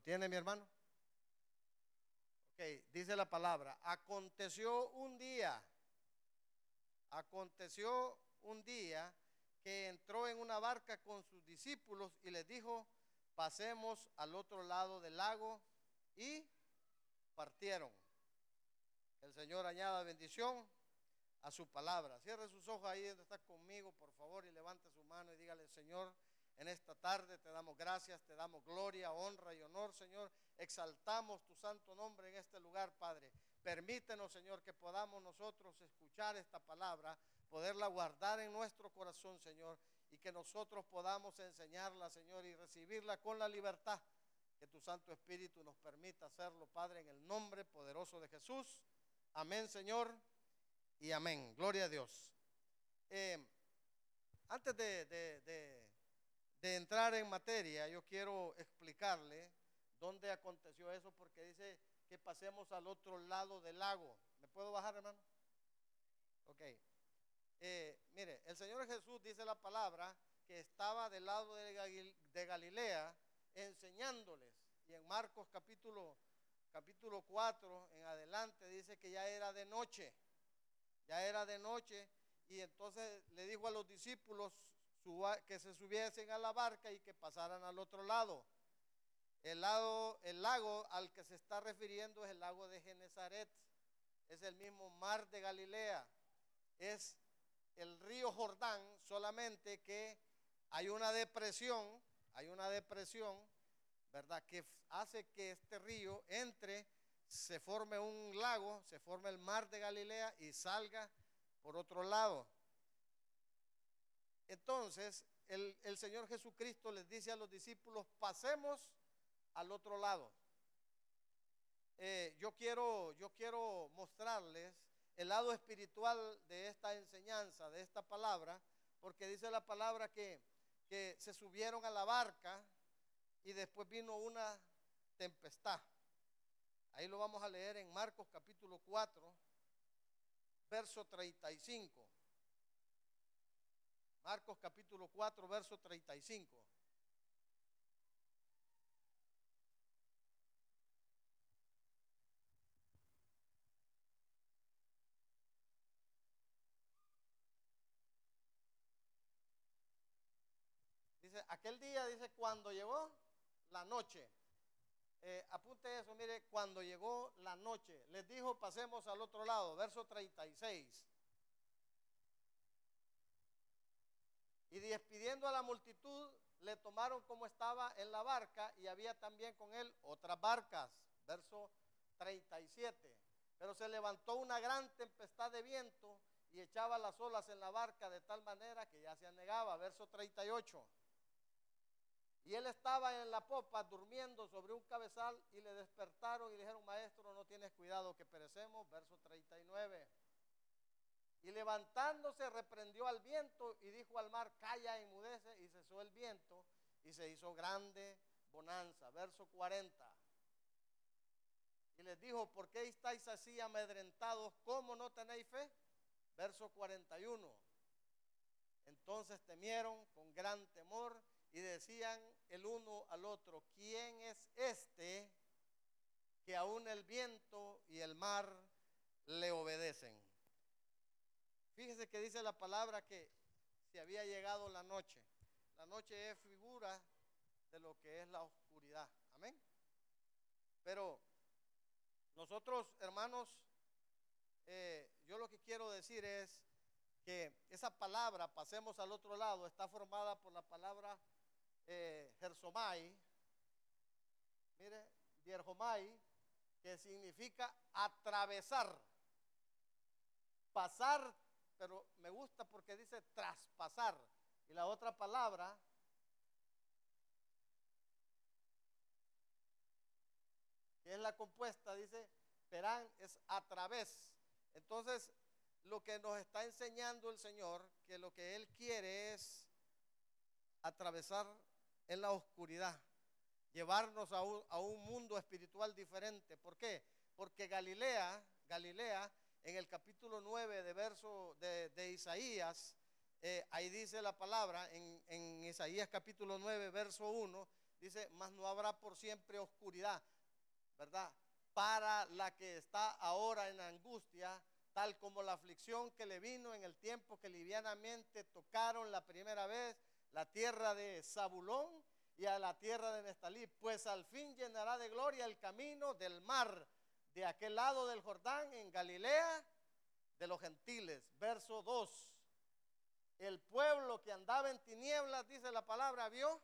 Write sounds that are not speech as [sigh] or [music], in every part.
¿Lo tiene mi hermano? Ok, dice la palabra, aconteció un día, aconteció un día que entró en una barca con sus discípulos y les dijo, pasemos al otro lado del lago y partieron. El Señor añada bendición a su palabra. Cierre sus ojos ahí donde está conmigo, por favor, y levante su mano y dígale, Señor, en esta tarde te damos gracias, te damos gloria, honra y honor, Señor. Exaltamos tu santo nombre en este lugar, Padre. Permítenos, Señor, que podamos nosotros escuchar esta palabra, poderla guardar en nuestro corazón, Señor, y que nosotros podamos enseñarla, Señor, y recibirla con la libertad que tu Santo Espíritu nos permita hacerlo, Padre, en el nombre poderoso de Jesús. Amén, Señor, y amén. Gloria a Dios. Eh, antes de, de entrar en materia, yo quiero explicarle dónde aconteció eso, porque dice que pasemos al otro lado del lago. ¿Me puedo bajar, hermano? Ok. Eh, mire, el Señor Jesús dice la palabra que estaba del lado de Galilea enseñándoles. Y en Marcos capítulo, capítulo 4 en adelante dice que ya era de noche. Ya era de noche. Y entonces le dijo a los discípulos, que se subiesen a la barca y que pasaran al otro lado. El, lado, el lago al que se está refiriendo es el lago de Genezaret. Es el mismo mar de Galilea. Es el río Jordán, solamente que hay una depresión, hay una depresión, ¿verdad? Que hace que este río entre, se forme un lago, se forme el mar de Galilea y salga por otro lado. Entonces, el, Señor Jesucristo les dice a los discípulos, pasemos al otro lado. Eh, yo, quiero, yo quiero mostrarles el lado espiritual de esta enseñanza, de esta palabra, porque dice la palabra que, que se subieron a la barca y después vino una tempestad. Ahí lo vamos a leer en Marcos capítulo 4, verso 35. Marcos capítulo 4, verso 35. Dice, aquel día, dice, cuando llegó la noche. Eh, apunte eso, mire, cuando llegó la noche, les dijo, pasemos al otro lado, verso 36. Y despidiendo a la multitud, le tomaron como estaba en la barca y había también con él otras barcas. Verso 37. Pero se levantó una gran tempestad de viento y echaba las olas en la barca de tal manera que ya se anegaba. Verso 38. Y él estaba en la popa durmiendo sobre un cabezal y le despertaron y le dijeron, maestro, no tienes cuidado que perecemos. Verso 39. Y levantándose reprendió al viento y dijo al mar, calla, enmudece, y cesó el viento y se hizo grande bonanza. Verso 40. Y les dijo, ¿por qué estáis así amedrentados? ¿Cómo no tenéis fe? Verso 41. Entonces temieron con gran temor y decían el uno al otro, ¿quién es este que aún el viento y el mar le obedecen? Fíjese que dice la palabra que se había llegado la noche. La noche es figura de lo que es la oscuridad. Amén. Pero nosotros, hermanos, eh, yo lo que quiero decir es que esa palabra, pasemos al otro lado, está formada por la palabra eh, mire, Dierjomai, que significa atravesar, pasar pero me gusta porque dice traspasar. Y la otra palabra que es la compuesta, dice perán, es a través. Entonces, lo que nos está enseñando el Señor, que lo que Él quiere es atravesar en la oscuridad, llevarnos a un, a un mundo espiritual diferente. ¿Por qué? Porque Galilea, Galilea en el capítulo 9 de verso de, Isaías, eh, ahí dice la palabra, en, en, Isaías capítulo 9, verso 1, dice, más no habrá por siempre oscuridad, ¿verdad? Para la que está ahora en angustia, tal como la aflicción que le vino en el tiempo que livianamente tocaron la primera vez la tierra de Zabulón y a la tierra de Nestalí, pues al fin llenará de gloria el camino del mar de aquel lado del Jordán en Galilea de los gentiles. Verso 2. El pueblo que andaba en tinieblas, dice la palabra, vio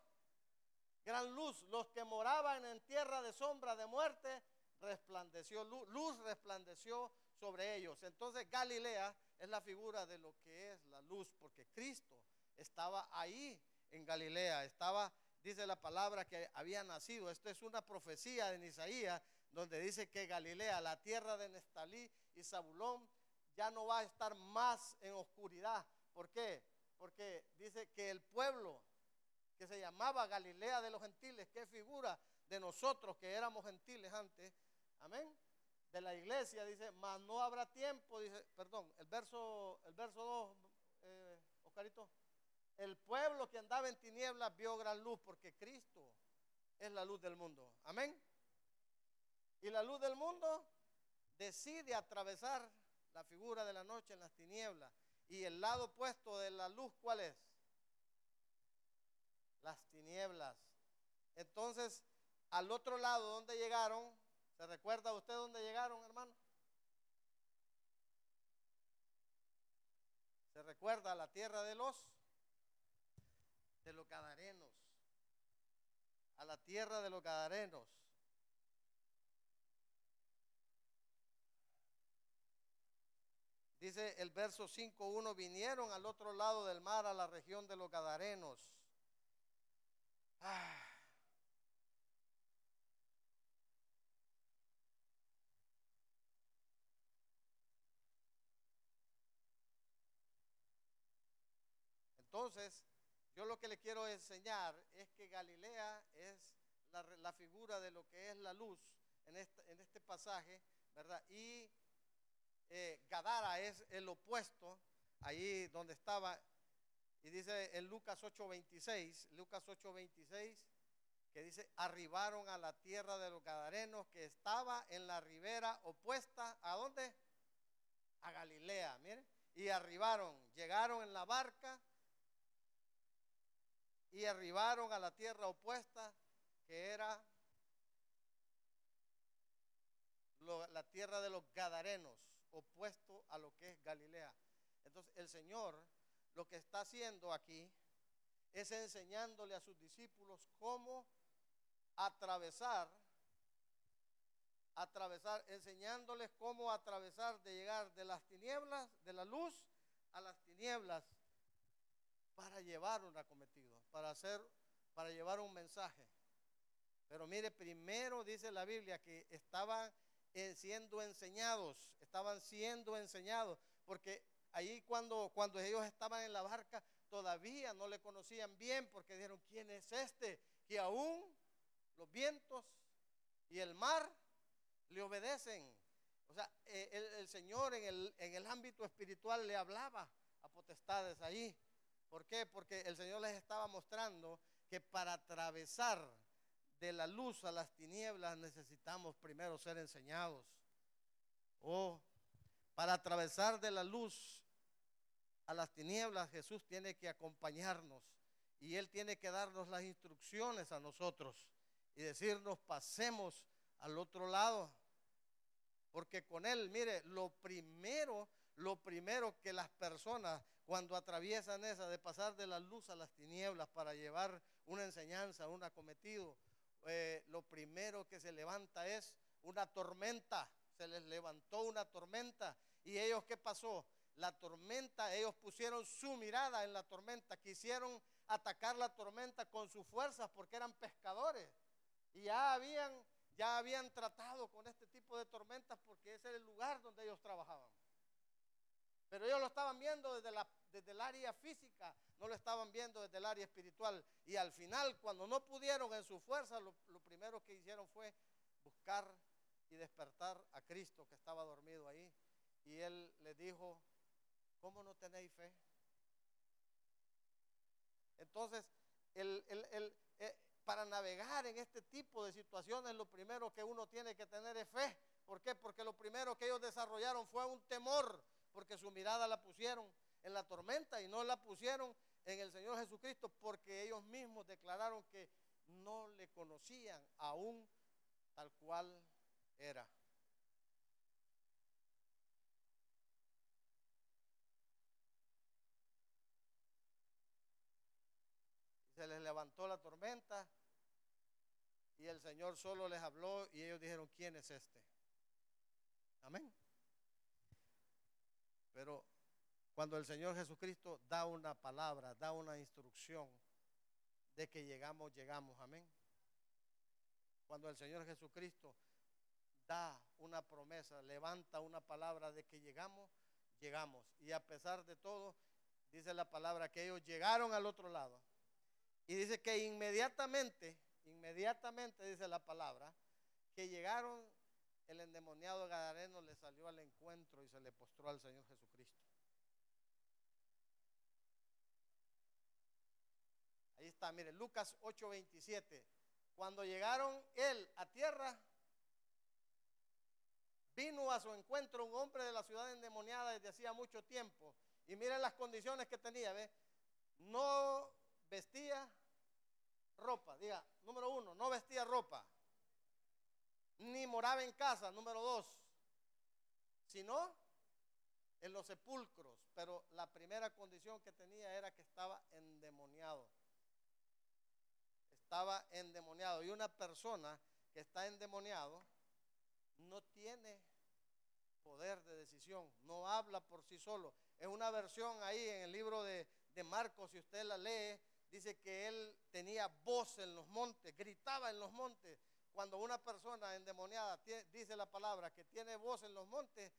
gran luz. Los que moraban en tierra de sombra de muerte, resplandeció luz, luz resplandeció sobre ellos. Entonces Galilea es la figura de lo que es la luz, porque Cristo estaba ahí en Galilea, estaba, dice la palabra, que había nacido. Esto es una profecía de Isaías, donde dice que Galilea, la tierra de Nestalí y Zabulón, ya no va a estar más en oscuridad. ¿Por qué? Porque dice que el pueblo que se llamaba Galilea de los gentiles, que figura de nosotros que éramos gentiles antes, amén, de la iglesia, dice, mas no habrá tiempo, dice, perdón, el verso, el verso 2, eh, Oscarito, el pueblo que andaba en tinieblas vio gran luz porque Cristo es la luz del mundo, amén. Y la luz del mundo decide atravesar la figura de la noche en las tinieblas. Y el lado opuesto de la luz, ¿cuál es? Las tinieblas. Entonces, al otro lado, ¿dónde llegaron? ¿Se recuerda usted dónde llegaron, hermano? ¿Se recuerda la tierra de los? De los gadarenos. A la tierra de los gadarenos. Dice el verso 5.1, vinieron al otro lado del mar, a la región de los Gadarenos. Ah. Entonces, yo lo que le quiero enseñar es que Galilea es la, figura de lo que es la luz en este, en este pasaje, ¿verdad? Y eh, Gadara es el opuesto, ahí donde estaba, y dice en Lucas 8:26, Lucas 8:26, que dice, arribaron a la tierra de los Gadarenos que estaba en la ribera opuesta, ¿a dónde? A Galilea, miren, y arribaron, llegaron en la barca y arribaron a la tierra opuesta que era la tierra de los Gadarenos opuesto a lo que es Galilea. Entonces el Señor lo que está haciendo aquí es enseñándole a sus discípulos cómo atravesar, atravesar, enseñándoles cómo atravesar de llegar de las tinieblas, de la luz a las tinieblas para llevar un acometido, para hacer, para llevar un mensaje. Pero mire, primero dice la Biblia que estaban siendo enseñados, estaban siendo enseñados, porque ahí cuando, cuando ellos estaban en la barca todavía no le conocían bien, porque dijeron, ¿quién es este? Que aún los vientos y el mar le obedecen. O sea, eh, el, Señor en el, en el ámbito espiritual le hablaba a potestades ahí. ¿Por qué? Porque el Señor les estaba mostrando que para atravesar de la luz a las tinieblas necesitamos primero ser enseñados. Oh, para atravesar de la luz a las tinieblas Jesús tiene que acompañarnos y Él tiene que darnos las instrucciones a nosotros y decirnos pasemos al otro lado. Porque con Él, mire, lo primero, lo primero que las personas cuando atraviesan esa de pasar de la luz a las tinieblas para llevar una enseñanza, un acometido, eh, lo primero que se levanta es una tormenta. Se les levantó una tormenta. ¿Y ellos qué pasó? La tormenta, ellos pusieron su mirada en la tormenta, quisieron atacar la tormenta con sus fuerzas porque eran pescadores. Y ya habían, ya habían tratado con este tipo de tormentas porque ese era el lugar donde ellos trabajaban. Pero ellos lo estaban viendo desde, la, desde el área física, no lo estaban viendo desde el área espiritual. Y al final, cuando no pudieron en su fuerza, lo, primero que hicieron fue buscar y despertar a Cristo que estaba dormido ahí. Y él les dijo, ¿cómo no tenéis fe? Entonces, eh, para navegar en este tipo de situaciones, lo primero que uno tiene que tener es fe. ¿Por qué? Porque lo primero que ellos desarrollaron fue un temor, porque su mirada la pusieron en la tormenta y no la pusieron en el Señor Jesucristo, porque ellos mismos declararon que no le conocían aún tal cual era. Se les levantó la tormenta y el Señor solo les habló y ellos dijeron, ¿quién es este? Amén. Pero cuando el Señor Jesucristo da una palabra, da una instrucción de que llegamos, llegamos. Amén. Cuando el Señor Jesucristo da una promesa, levanta una palabra de que llegamos, llegamos. Y a pesar de todo, dice la palabra que ellos llegaron al otro lado. Y dice que inmediatamente, inmediatamente dice la palabra, que llegaron, el endemoniado Gadareno le salió al encuentro y se le postró al Señor Jesucristo. Ahí está, mire, Lucas 8:27. Cuando llegaron él a tierra, vino a su encuentro un hombre de la ciudad endemoniada desde hacía mucho tiempo. Y miren las condiciones que tenía, ¿ve? No vestía ropa. Diga, número uno, no vestía ropa. Ni moraba en casa, número dos. Sino en los sepulcros. Pero la primera condición que tenía era que estaba endemoniado. Estaba endemoniado. Y una persona que está endemoniado no tiene poder de decisión, no habla por sí solo. Es una versión ahí en el libro de, Marcos, si usted la lee, dice que él tenía voz en los montes, gritaba en los montes. Cuando una persona endemoniada dice la palabra que tiene voz en los montes,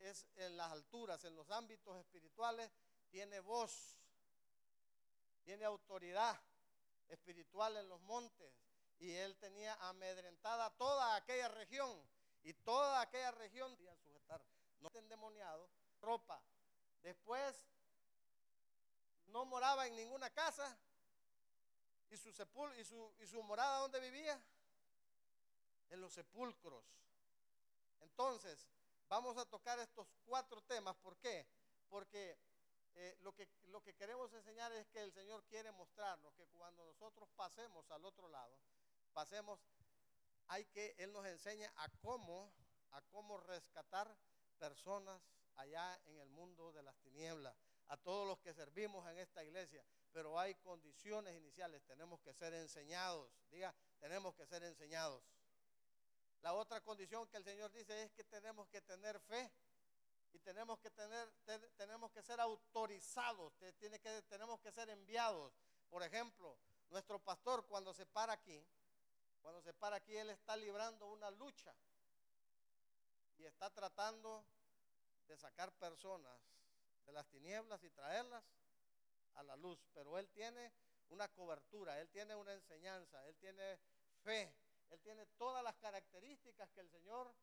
es en las alturas, en los ámbitos espirituales, tiene voz, tiene autoridad espiritual en los montes. Y él tenía amedrentada toda aquella región. Y toda aquella región podía sujetar, no endemoniado, ropa. Después no moraba en ninguna casa, ¿Y su, sepul y su, y su morada dónde vivía? En los sepulcros. Entonces, vamos a tocar estos cuatro temas. ¿Por qué? Porque eh, lo, que, lo que queremos enseñar es que el Señor quiere mostrarnos que cuando nosotros pasemos al otro lado, pasemos, hay que, Él nos enseña a cómo, a cómo rescatar personas allá en el mundo de las tinieblas, a todos los que servimos en esta iglesia pero hay condiciones iniciales. Tenemos que ser enseñados. Diga, tenemos que ser enseñados. La otra condición que el Señor dice es que tenemos que tener fe y tenemos que tener, tenemos que ser autorizados, tiene que, tenemos que ser enviados. Por ejemplo, nuestro pastor cuando se para aquí, cuando se para aquí, él está librando una lucha y está tratando de sacar personas de las tinieblas y traerlas a la luz, pero él tiene una cobertura, él tiene una enseñanza, él tiene fe, él tiene todas las características que el Señor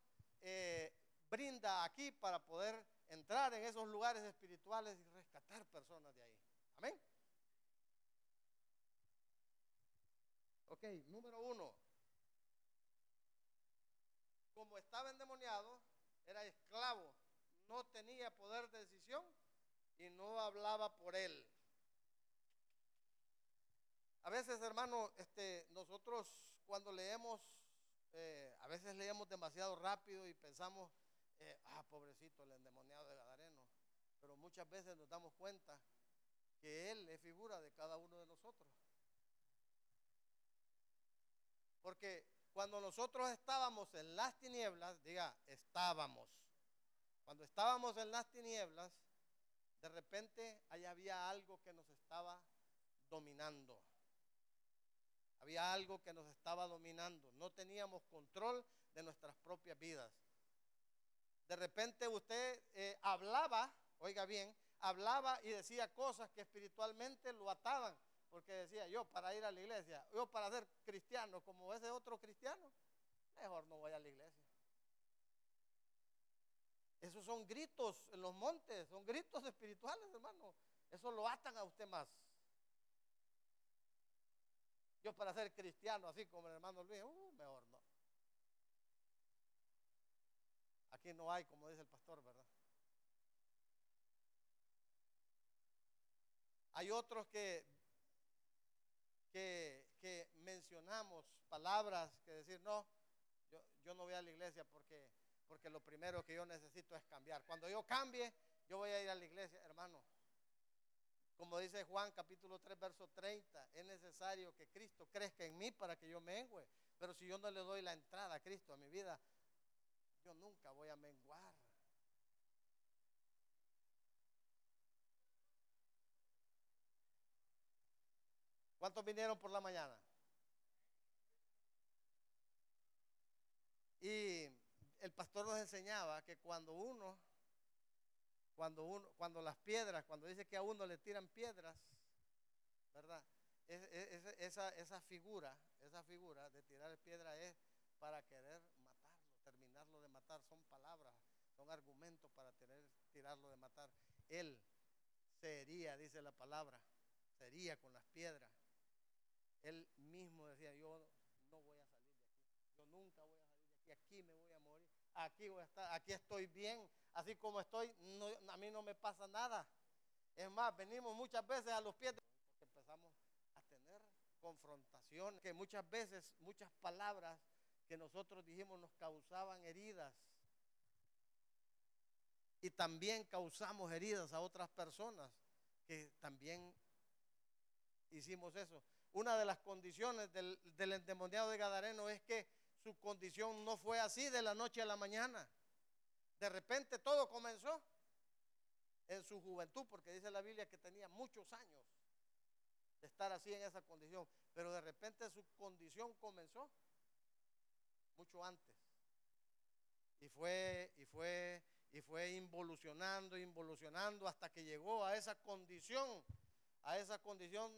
eh, brinda aquí para poder entrar en esos lugares espirituales y rescatar personas de ahí. Amén. Ok, número uno. Como estaba endemoniado, era esclavo, no tenía poder de decisión y no hablaba por él. A veces, hermano, este, nosotros cuando leemos, eh, a veces leemos demasiado rápido y pensamos, eh, ah, pobrecito, el endemoniado de Gadareno. Pero muchas veces nos damos cuenta que Él es figura de cada uno de nosotros. Porque cuando nosotros estábamos en las tinieblas, diga, estábamos. Cuando estábamos en las tinieblas, de repente ahí había algo que nos estaba dominando. Había algo que nos estaba dominando. No teníamos control de nuestras propias vidas. De repente usted eh, hablaba, oiga bien, hablaba y decía cosas que espiritualmente lo ataban. Porque decía, yo para ir a la iglesia, yo para ser cristiano como ese otro cristiano, mejor no voy a la iglesia. Esos son gritos en los montes, son gritos [laughs] espirituales, hermano. Eso lo atan a usted más. Yo para ser cristiano, así como el hermano Luis, uh, mejor no. Aquí no hay, como dice el pastor, ¿verdad? Hay otros que, que, mencionamos palabras que decir, no, yo, yo, no voy a la iglesia porque, porque lo primero que yo necesito es cambiar. Cuando yo cambie, yo voy a ir a la iglesia, hermano. Como dice Juan capítulo 3, verso 30, es necesario que Cristo crezca en mí para que yo mengue. Pero si yo no le doy la entrada a Cristo a mi vida, yo nunca voy a menguar. ¿Cuántos vinieron por la mañana? Y el pastor nos enseñaba que cuando uno, cuando uno, cuando las piedras, cuando dice que a uno le tiran piedras, ¿verdad? esa, esa figura, esa figura de tirar piedra es para querer terminarlo de matar. Son palabras, son argumentos para tener, tirarlo de matar. Él sería, dice la palabra, sería con las piedras. Él mismo decía, yo no voy a salir de aquí, yo nunca voy a salir de aquí, aquí me voy a morir, aquí voy a estar, aquí estoy bien, así como estoy, a mí no me pasa nada. Es más, venimos muchas veces a los pies porque empezamos a tener confrontaciones, que muchas veces, muchas palabras que nosotros dijimos nos causaban heridas. Y también causamos heridas a otras personas que también hicimos eso. Una de las condiciones del, endemoniado de Gadareno es que su condición no fue así de la noche a la mañana. De repente todo comenzó en su juventud, porque dice la Biblia que tenía muchos años de estar así en esa condición, pero de repente su condición comenzó mucho antes. Y fue, y fue, y fue involucionando, involucionando hasta que llegó a esa condición, a esa condición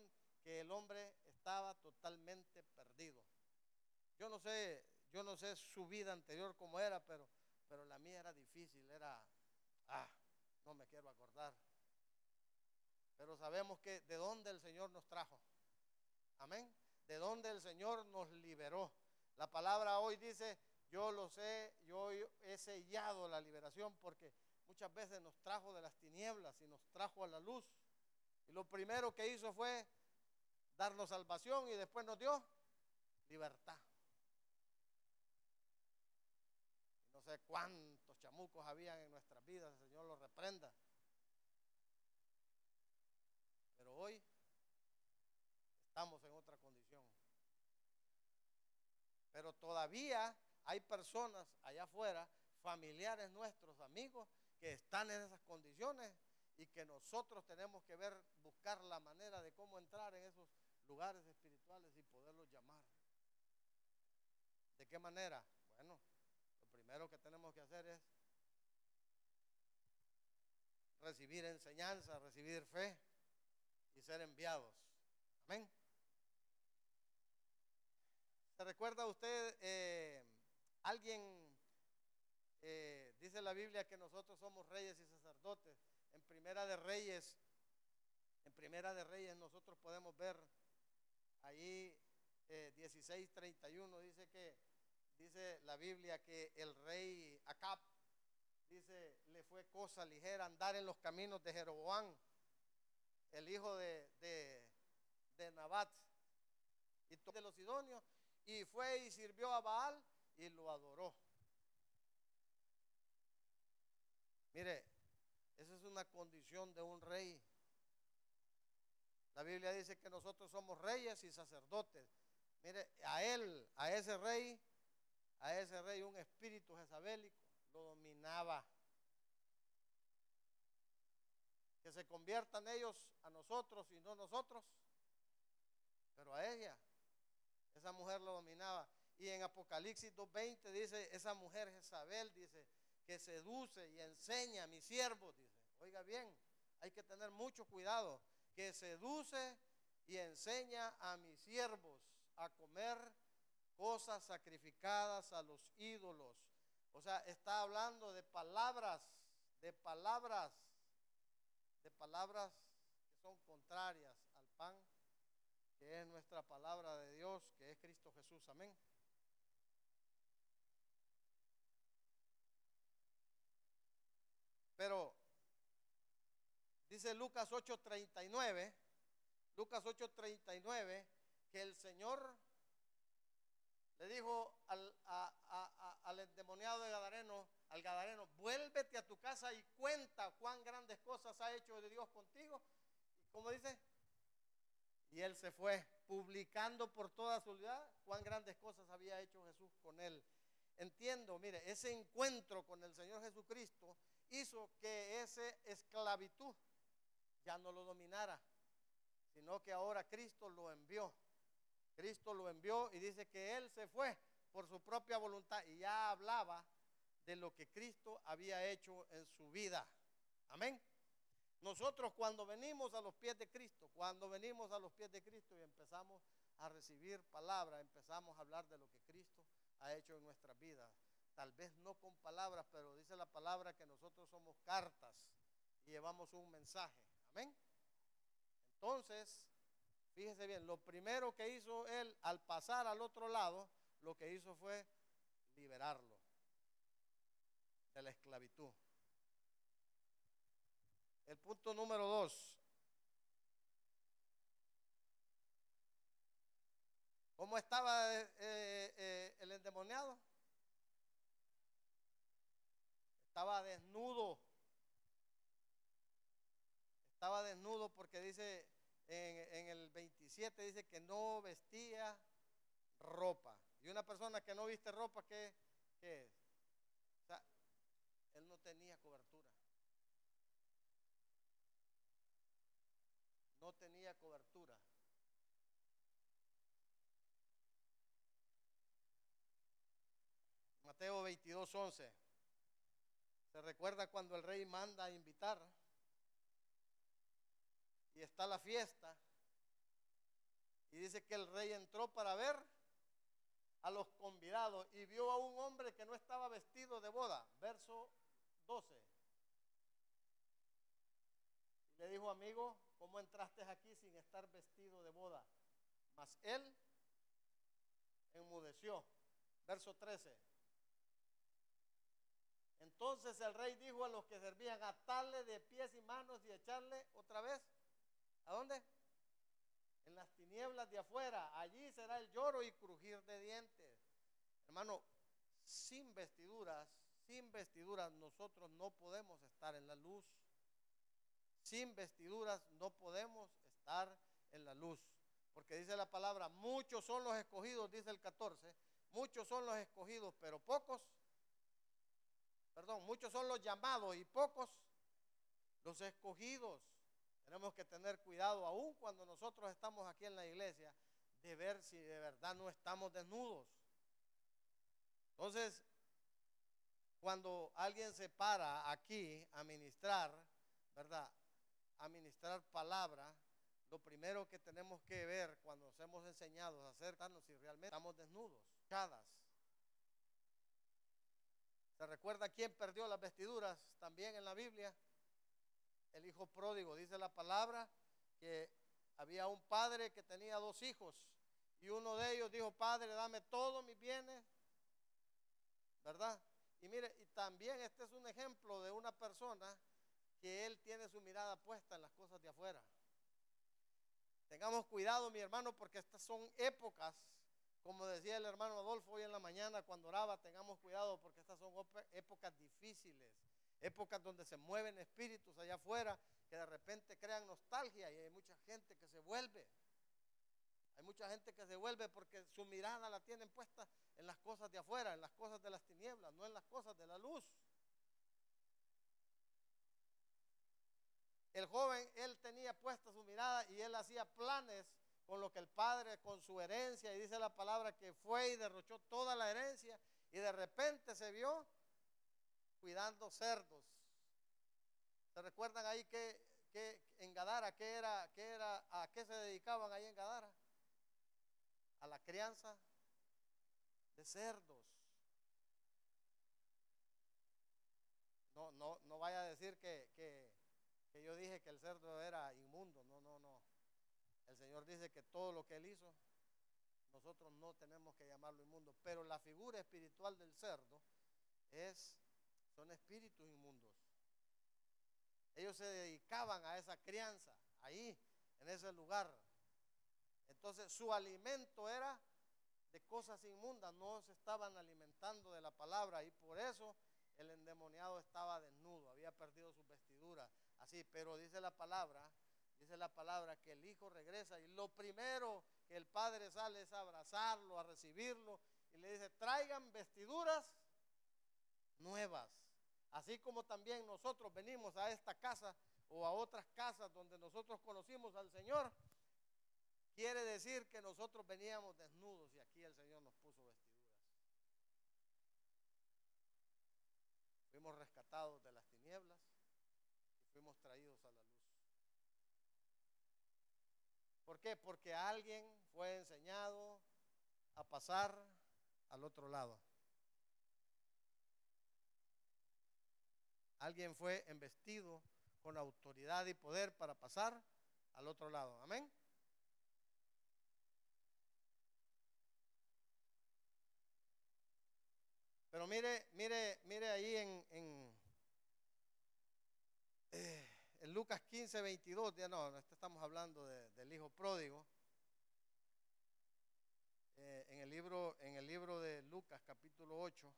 que el hombre estaba totalmente perdido. Yo no sé, yo no sé su vida anterior cómo era, pero, pero la mía era difícil, era, ah, no me quiero acordar. Pero sabemos que de dónde el Señor nos trajo. Amén. De dónde el Señor nos liberó. La palabra hoy dice, yo lo sé, yo he sellado la liberación porque muchas veces nos trajo de las tinieblas y nos trajo a la luz. Y lo primero que hizo fue darnos salvación y después nos dio libertad. no sé cuántos chamucos habían en nuestras vidas, el Señor los reprenda. Pero hoy estamos en otra condición. Pero todavía hay personas allá afuera, familiares nuestros, amigos, que están en esas condiciones y que nosotros tenemos que ver, buscar la manera de cómo entrar en esos lugares espirituales y poderlos llamar. ¿De qué manera? Bueno, lo primero que tenemos que hacer es recibir enseñanza, recibir fe y ser enviados. Amén. ¿Se recuerda usted eh, alguien, eh, dice la Biblia que nosotros somos reyes y sacerdotes? En Primera de Reyes, en Primera de Reyes nosotros podemos ver Ahí eh, 16:31 dice que dice la Biblia que el rey Acab dice le fue cosa ligera andar en los caminos de Jeroboam, el hijo de, de, de Nabat y de los sidonios y fue y sirvió a Baal y lo adoró. Mire, esa es una condición de un rey. La Biblia dice que nosotros somos reyes y sacerdotes. Mire, a él, a ese rey, a ese rey un espíritu jezabélico lo dominaba. Que se conviertan ellos a nosotros y no nosotros. Pero a ella, esa mujer lo dominaba. Y en Apocalipsis 2.20 dice, esa mujer Jezabel dice, que seduce y enseña a mis siervos, dice. Oiga bien, hay que tener mucho cuidado que seduce y enseña a mis siervos a comer cosas sacrificadas a los ídolos. O sea, está hablando de palabras, de palabras, de palabras que son contrarias al pan es nuestra palabra de Dios, que es Cristo Jesús. Amén. Pero dice Lucas 8:39, Lucas 8:39, que el Señor le dijo al, al endemoniado de Gadareno, al Gadareno, vuélvete a tu casa y cuenta cuán grandes cosas ha hecho de Dios contigo. Y como dice, y él se fue publicando por toda su ciudad cuán grandes cosas había hecho Jesús con él. Entiendo, mire, ese encuentro con el Señor Jesucristo hizo que esa esclavitud ya no lo dominara, sino que ahora Cristo lo envió. Cristo lo envió y dice que Él se fue por su propia voluntad y ya hablaba de lo que Cristo había hecho en su vida. Amén. Nosotros cuando venimos a los pies de Cristo, cuando venimos a los pies de Cristo y empezamos a recibir palabra, empezamos a hablar de lo que Cristo ha hecho en nuestras vidas. Tal vez no con palabras, pero dice la palabra que nosotros somos cartas y llevamos un mensaje. Amén. Entonces, fíjese bien, lo primero que hizo él al pasar al otro lado, lo que hizo fue liberarlo de la esclavitud. El punto número dos. ¿Cómo estaba eh, eh, el endemoniado? Estaba desnudo. Estaba desnudo porque dice en, el 27, dice que no vestía ropa. Y una persona que no viste ropa, ¿qué, es? O sea, él no tenía cobertura. No tenía cobertura. Mateo 22, 11. Se recuerda cuando el rey manda a invitar y está la fiesta y dice que el rey entró para ver a los convidados y vio a un hombre que no estaba vestido de boda. Verso 12. Y le dijo, amigo, ¿cómo entraste aquí sin estar vestido de boda? Mas él enmudeció. Verso 13. Entonces el rey dijo a los que servían, atarle de pies y manos y echarle otra vez. ¿A dónde? En las tinieblas de afuera. Allí será el lloro y crujir de dientes. Hermano, sin vestiduras, sin vestiduras nosotros no podemos estar en la luz. Sin vestiduras no podemos estar en la luz. Porque dice la palabra, muchos son los escogidos, dice el 14, muchos son los escogidos, pero pocos, perdón, muchos son los llamados y pocos los escogidos. Tenemos que tener cuidado, aún cuando nosotros estamos aquí en la iglesia, de ver si de verdad no estamos desnudos. Entonces, cuando alguien se para aquí a ministrar, ¿verdad? A ministrar palabra, lo primero que tenemos que ver cuando nos hemos enseñado a acercarnos si realmente estamos desnudos, chadas. ¿Se recuerda quién perdió las vestiduras también en la Biblia? El hijo pródigo. Dice la palabra que había un padre que tenía dos hijos y uno de ellos dijo, Padre, dame todos mis bienes, ¿verdad? Y mire, y también este es un ejemplo de una persona que él tiene su mirada puesta en las cosas de afuera. Tengamos cuidado, mi hermano, porque estas son épocas, como decía el hermano Adolfo hoy en la mañana cuando oraba, tengamos cuidado porque estas son épocas difíciles, épocas donde se mueven espíritus allá afuera que de repente crean nostalgia y hay mucha gente que se vuelve. Hay mucha gente que se vuelve porque su mirada la tienen puesta en las cosas de afuera, en las cosas de las tinieblas, no en las cosas de la luz. El joven, él tenía puesta su mirada y él hacía planes con lo que el padre, con su herencia, y dice la palabra que fue y derrochó toda la herencia y de repente se vio cuidando cerdos. ¿Se recuerdan ahí que, que en Gadara, qué era, qué era, a qué se dedicaban ahí en Gadara? A la crianza de cerdos. No, no, no vaya a decir que, que, que yo dije que el cerdo era inmundo. No, no, no. El Señor dice que todo lo que Él hizo, nosotros no tenemos que llamarlo inmundo. Pero la figura espiritual del cerdo es, son espíritus inmundos. Ellos se dedicaban a esa crianza, ahí, en ese lugar. Entonces su alimento era de cosas inmundas, no se estaban alimentando de la palabra y por eso el endemoniado estaba desnudo, había perdido sus vestiduras, así, pero dice la palabra, dice la palabra que el hijo regresa y lo primero que el padre sale es a abrazarlo, a recibirlo y le dice, traigan vestiduras nuevas. Así como también nosotros venimos a esta casa o a otras casas donde nosotros conocimos al Señor, quiere decir que nosotros veníamos desnudos y aquí el Señor nos puso vestiduras. Fuimos rescatados de las tinieblas fuimos traídos a la luz. ¿Por qué? Porque alguien fue enseñado a pasar al otro lado. Alguien fue embestido con autoridad y poder para pasar al otro lado. Amén. Pero mire, mire, mire ahí en, en, eh, Lucas 15, 22, ya no, estamos hablando del hijo pródigo. Eh, en, el libro, en el libro de Lucas capítulo 8.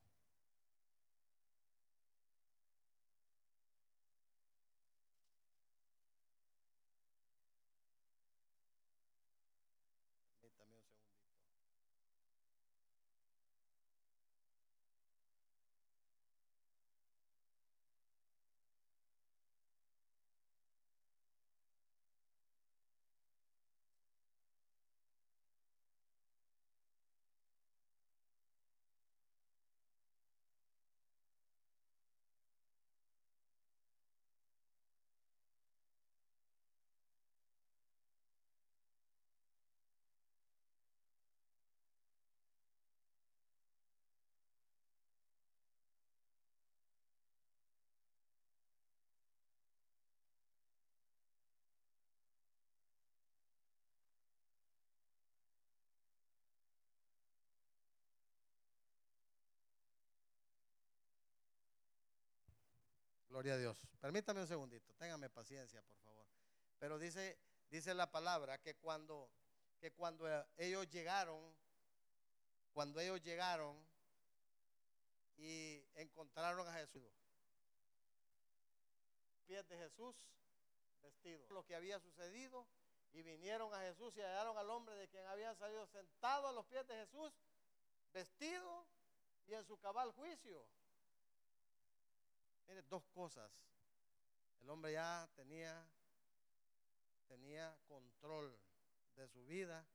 Gloria a Dios. Permítame un segundito, téngame paciencia, por favor. Pero dice, dice la palabra que cuando, que cuando ellos llegaron, cuando ellos llegaron y encontraron a Jesús, pies de Jesús vestido, lo que había sucedido, y vinieron a Jesús y hallaron al hombre de quien habían salido sentado a los pies de Jesús, vestido y en su cabal juicio. Mire, dos cosas. El hombre ya tenía, tenía control de su vida,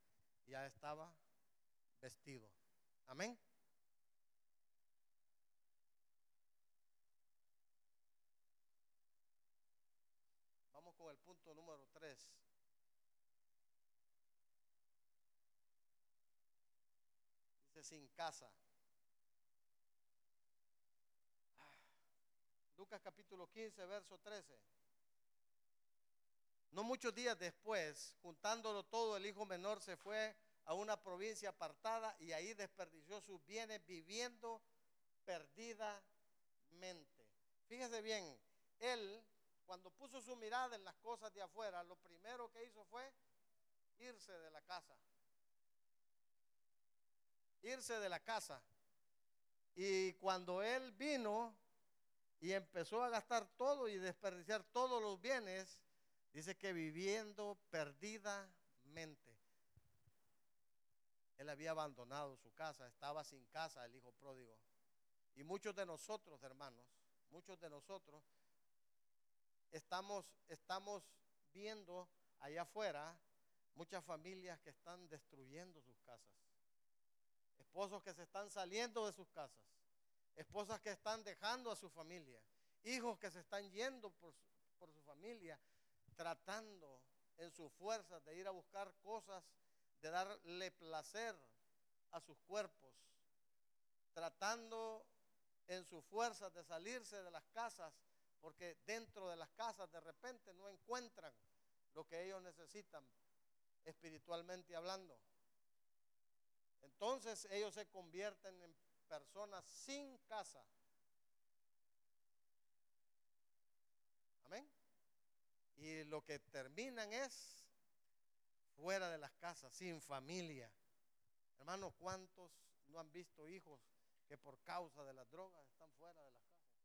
ya estaba vestido. Amén. Vamos con el punto número tres. Dice sin casa. Lucas capítulo 15, verso 13. No muchos días después, juntándolo todo, el hijo menor se fue a una provincia apartada y ahí desperdició sus bienes viviendo perdidamente. Fíjese bien, él cuando puso su mirada en las cosas de afuera, lo primero que hizo fue irse de la casa. Irse de la casa. Y cuando él vino, y empezó a gastar todo y desperdiciar todos los bienes, dice que viviendo perdidamente. Él había abandonado su casa, estaba sin casa el hijo pródigo. Y muchos de nosotros, hermanos, muchos de nosotros estamos, estamos viendo allá afuera muchas familias que están destruyendo sus casas. Esposos que se están saliendo de sus casas esposas que están dejando a su familia, hijos que se están yendo por, su familia, tratando en sus fuerzas de ir a buscar cosas, de darle placer a sus cuerpos, tratando en sus fuerzas de salirse de las casas, porque dentro de las casas de repente no encuentran lo que ellos necesitan espiritualmente hablando. Entonces ellos se convierten en personas sin casa. Amén. Y lo que terminan es fuera de las casas, sin familia. Hermanos, ¿cuántos no han visto hijos que por causa de las drogas están fuera de las casas?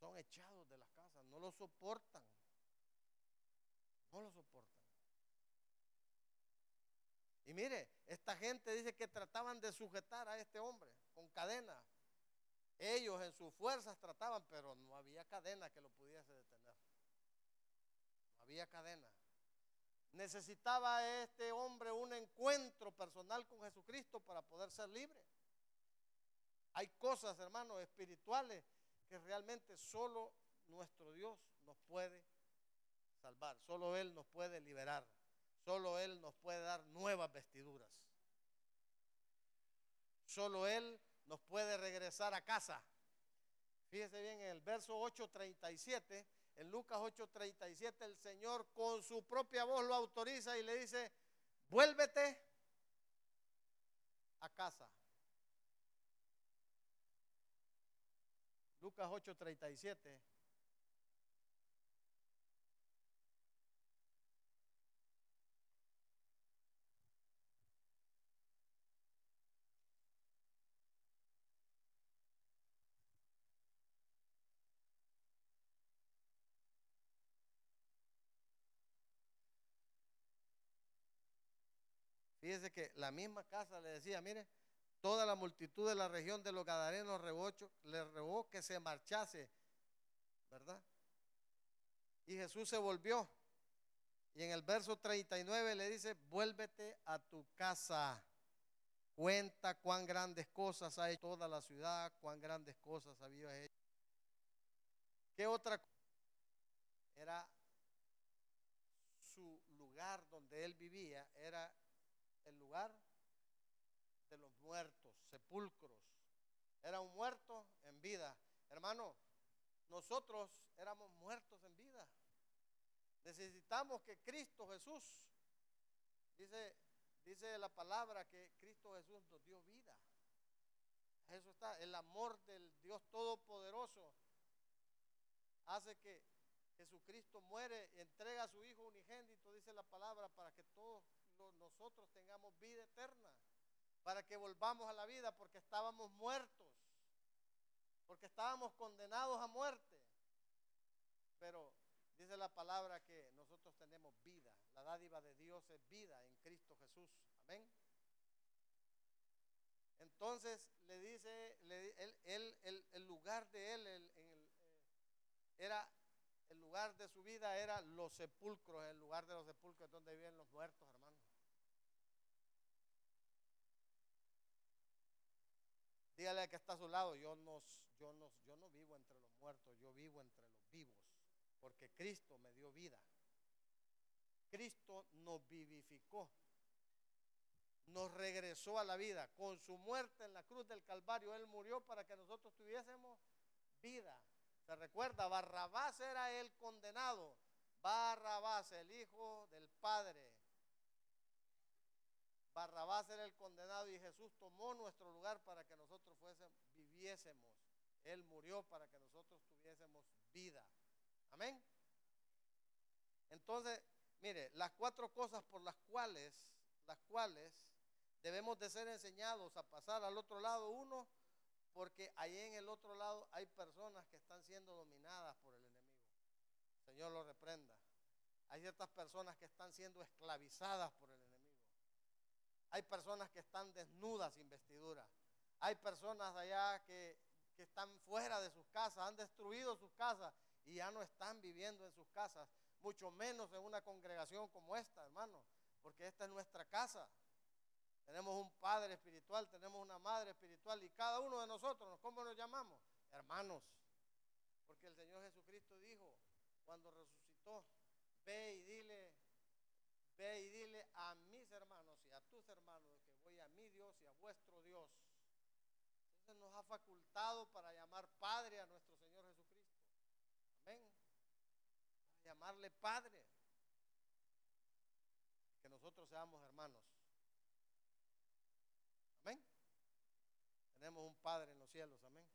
Son echados de las casas, no lo soportan. No lo soportan. Y mire, esta gente dice que trataban de sujetar a este hombre con cadena. Ellos en sus fuerzas trataban, pero no había cadena que lo pudiese detener. No había cadena. Necesitaba este hombre un encuentro personal con Jesucristo para poder ser libre. Hay cosas, hermanos, espirituales que realmente solo nuestro Dios nos puede salvar, solo Él nos puede liberar. Solo Él nos puede dar nuevas vestiduras. Solo Él nos puede regresar a casa. Fíjese bien, en el verso 8.37, en Lucas 8.37, el Señor con su propia voz lo autoriza y le dice, vuélvete a casa. Lucas 8.37. Fíjese que la misma casa le decía, mire, toda la multitud de la región de los Gadarenos le rogó que se marchase, ¿verdad? Y Jesús se volvió. Y en el verso 39 le dice, vuélvete a tu casa. Cuenta cuán grandes cosas ha hecho toda la ciudad, cuán grandes cosas había hecho. ¿Qué otra cosa? Era su lugar donde él vivía, era el lugar de los muertos, sepulcros. Era un muerto en vida. Hermano, nosotros éramos muertos en vida. Necesitamos que Cristo Jesús, dice, dice la palabra que Cristo Jesús nos dio vida. Eso está, el amor del Dios Todopoderoso hace que Jesucristo muere, entrega a su Hijo unigénito, dice la palabra, para que todos nosotros tengamos vida eterna, para que volvamos a la vida, porque estábamos muertos, porque estábamos condenados a muerte. Pero dice la palabra que nosotros tenemos vida, la dádiva de Dios es vida en Cristo Jesús. Amén. Entonces le dice, el lugar de él eh, era el lugar de su vida era los sepulcros, el lugar de los sepulcros donde viven los muertos, hermano. Dígale que está a su lado, yo no, yo, no, yo no vivo entre los muertos, yo vivo entre los vivos, porque Cristo me dio vida. Cristo nos vivificó, nos regresó a la vida. Con su muerte en la cruz del Calvario, Él murió para que nosotros tuviésemos vida. Se recuerda, Barrabás era el condenado. Barrabás, el hijo del Padre. Barrabás era el condenado y Jesús tomó nuestro lugar para que nosotros fuésemos, viviésemos. Él murió para que nosotros tuviésemos vida. Amén. Entonces, mire, las cuatro cosas por las cuales, las cuales debemos de ser enseñados a pasar al otro lado. Uno, porque ahí en el otro lado hay personas que están siendo dominadas por el enemigo. Señor lo reprenda. Hay ciertas personas que están siendo esclavizadas por el enemigo. Hay personas que están desnudas sin vestidura. Hay personas allá que, que están fuera de sus casas, han destruido sus casas y ya no están viviendo en sus casas, mucho menos en una congregación como esta, hermano, porque esta es nuestra casa. Tenemos un padre espiritual, tenemos una madre espiritual y cada uno de nosotros, ¿cómo nos llamamos? Hermanos. Porque el Señor Jesucristo dijo cuando resucitó, ve y dile, ve y dile a mis hermanos y a tus hermanos que voy a mi Dios y a vuestro Dios. Entonces nos ha facultado para llamar Padre a nuestro Señor Jesucristo. Amén. Llamarle Padre. Que nosotros seamos hermanos. Amén. Tenemos un Padre en los cielos, amén.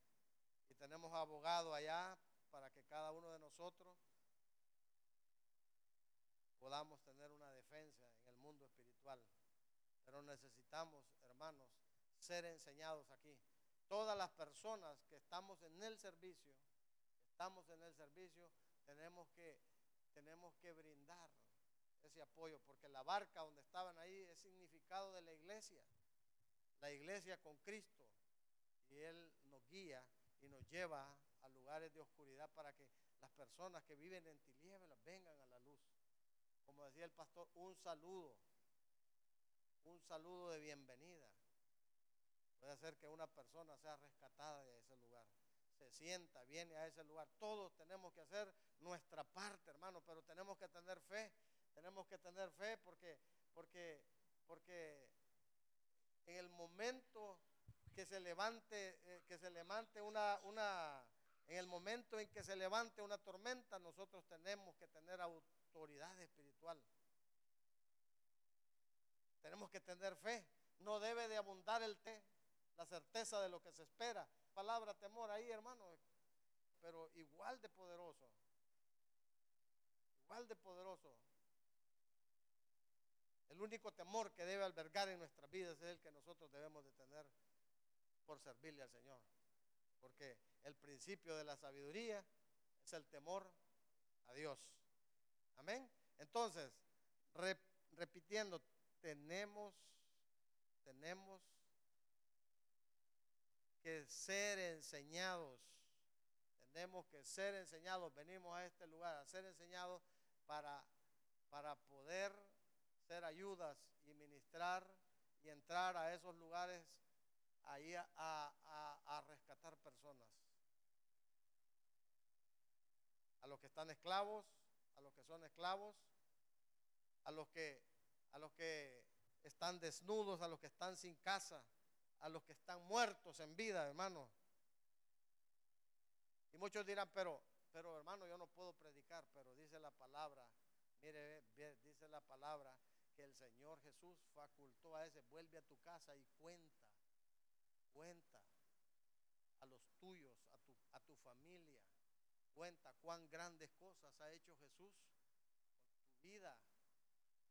Y tenemos abogado allá para que cada uno de nosotros podamos tener una defensa en el mundo espiritual. Pero necesitamos, hermanos, ser enseñados aquí. Todas las personas que estamos en el servicio, estamos en el servicio, tenemos que, tenemos que brindar ese apoyo, porque la barca donde estaban ahí es significado de la iglesia, la iglesia con Cristo, y Él nos guía y nos lleva a lugares de oscuridad para que las personas que viven en tinieblas vengan a la luz. Como decía el pastor, un saludo, un saludo de bienvenida. Puede hacer que una persona sea rescatada de ese lugar. Se sienta, viene a ese lugar. Todos tenemos que hacer nuestra parte, hermano, pero tenemos que tener fe. Tenemos que tener fe porque, porque, porque en el momento que se levante, eh, que se levante una, una, en el momento en que se levante una tormenta, nosotros tenemos que tener autoridad espiritual. Tenemos que tener fe. No debe de abundar el té, la certeza de lo que se espera. Palabra temor ahí, hermano, pero igual de poderoso. Igual de poderoso. El único temor que debe albergar en nuestras vidas es el que nosotros debemos de tener por servirle al Señor. Porque el principio de la sabiduría es el temor a Dios. Amén. Entonces, repitiendo, tenemos, tenemos que ser enseñados. Tenemos que ser enseñados. Venimos a este lugar a ser enseñados para, para poder ser ayudas y ministrar y entrar a esos lugares ahí a, a, rescatar personas. A los que están esclavos, a los que son esclavos, a los que, a los que están desnudos, a los que están sin casa, a los que están muertos en vida, hermano. Y muchos dirán, pero, pero hermano, yo no puedo predicar, pero dice la palabra, mire, dice la palabra que el Señor Jesús facultó a ese, vuelve a tu casa y cuenta Cuenta a los tuyos, a tu, a tu familia. Cuenta cuán grandes cosas ha hecho Jesús tu vida.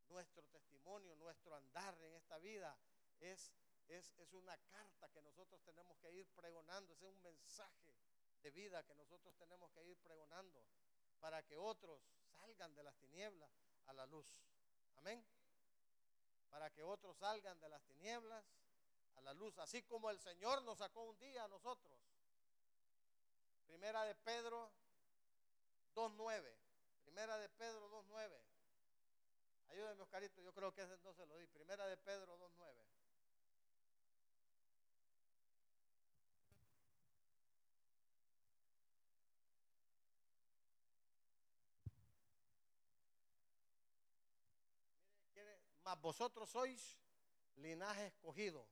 Nuestro testimonio, nuestro andar en esta vida es, es, es una carta que nosotros tenemos que ir pregonando. es un mensaje de vida que nosotros tenemos que ir pregonando para que otros salgan de las tinieblas a la luz. Amén. Para que otros salgan de las tinieblas a la luz, así como el Señor nos sacó un día a nosotros. Primera de Pedro 2.9. Primera de Pedro 2.9. Ayúdeme, Oscarito, yo creo que ese no lo di. Primera de Pedro 2.9. Mas vosotros sois linaje escogido,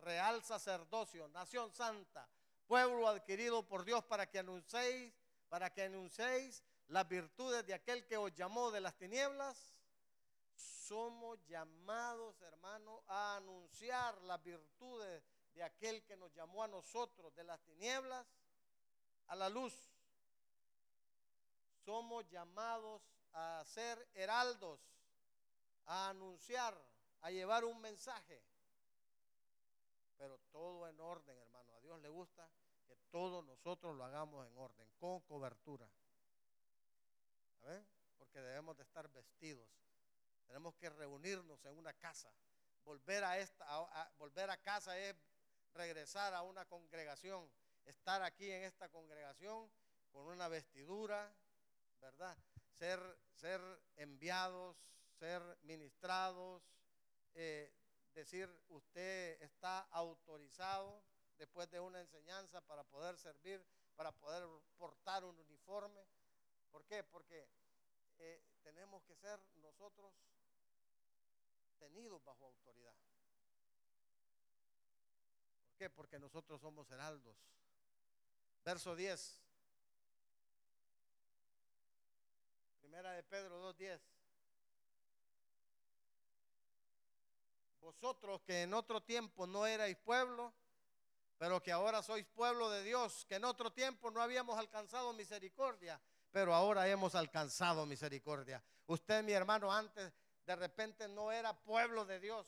real sacerdocio, nación santa, pueblo adquirido por Dios para que anunciéis, para que anunciéis las virtudes de aquel que os llamó de las tinieblas. Somos llamados, hermano, a anunciar las virtudes de aquel que nos llamó a nosotros de las tinieblas a la luz. Somos llamados a ser heraldos, a anunciar, a llevar un mensaje pero todo en orden, hermano. A Dios le gusta que todos nosotros lo hagamos en orden, con cobertura. Porque debemos de estar vestidos. Tenemos que reunirnos en una casa. Volver a, esta, volver a casa es regresar a una congregación. Estar aquí en esta congregación con una vestidura, ¿verdad? Ser, ser enviados, ser ministrados, eh, decir, usted está autorizado después de una enseñanza para poder servir, para poder portar un uniforme. ¿Por qué? Porque eh, tenemos que ser nosotros tenidos bajo autoridad. ¿Por qué? Porque nosotros somos heraldos. Verso 10. Primera de Pedro 2.10. vosotros que en otro tiempo no erais pueblo, pero que ahora sois pueblo de Dios, que en otro tiempo no habíamos alcanzado misericordia, pero ahora hemos alcanzado misericordia. Usted, mi hermano, antes de repente no era pueblo de Dios.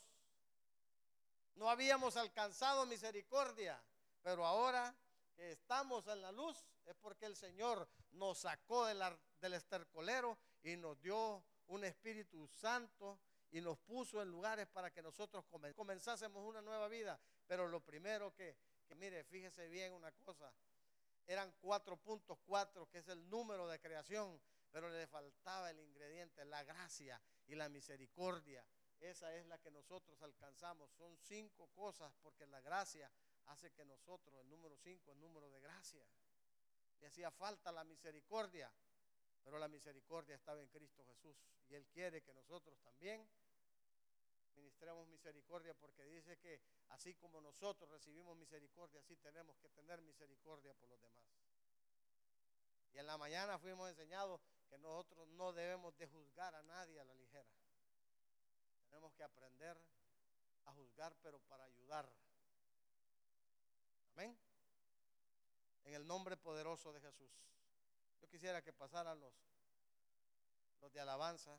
No habíamos alcanzado misericordia, pero ahora que estamos en la luz es porque el Señor nos sacó del estercolero y nos dio un Espíritu Santo y nos puso en lugares para que nosotros comenzásemos una nueva vida. Pero lo primero que, mire, fíjese bien una cosa, eran 4.4, que es el número de creación, pero le faltaba el ingrediente, la gracia y la misericordia. Esa es la que nosotros alcanzamos. Son cinco cosas porque la gracia hace que nosotros, el número cinco, el número de gracia. Le hacía falta la misericordia, pero la misericordia estaba en Cristo Jesús. Y Él quiere que nosotros también ministremos misericordia porque dice que así como nosotros recibimos misericordia, así tenemos que tener misericordia por los demás. Y en la mañana fuimos enseñados que nosotros no debemos de juzgar a nadie a la ligera. Tenemos que aprender a juzgar, pero para ayudar. Amén. En el nombre poderoso de Jesús. Yo quisiera que pasaran los, los de alabanza.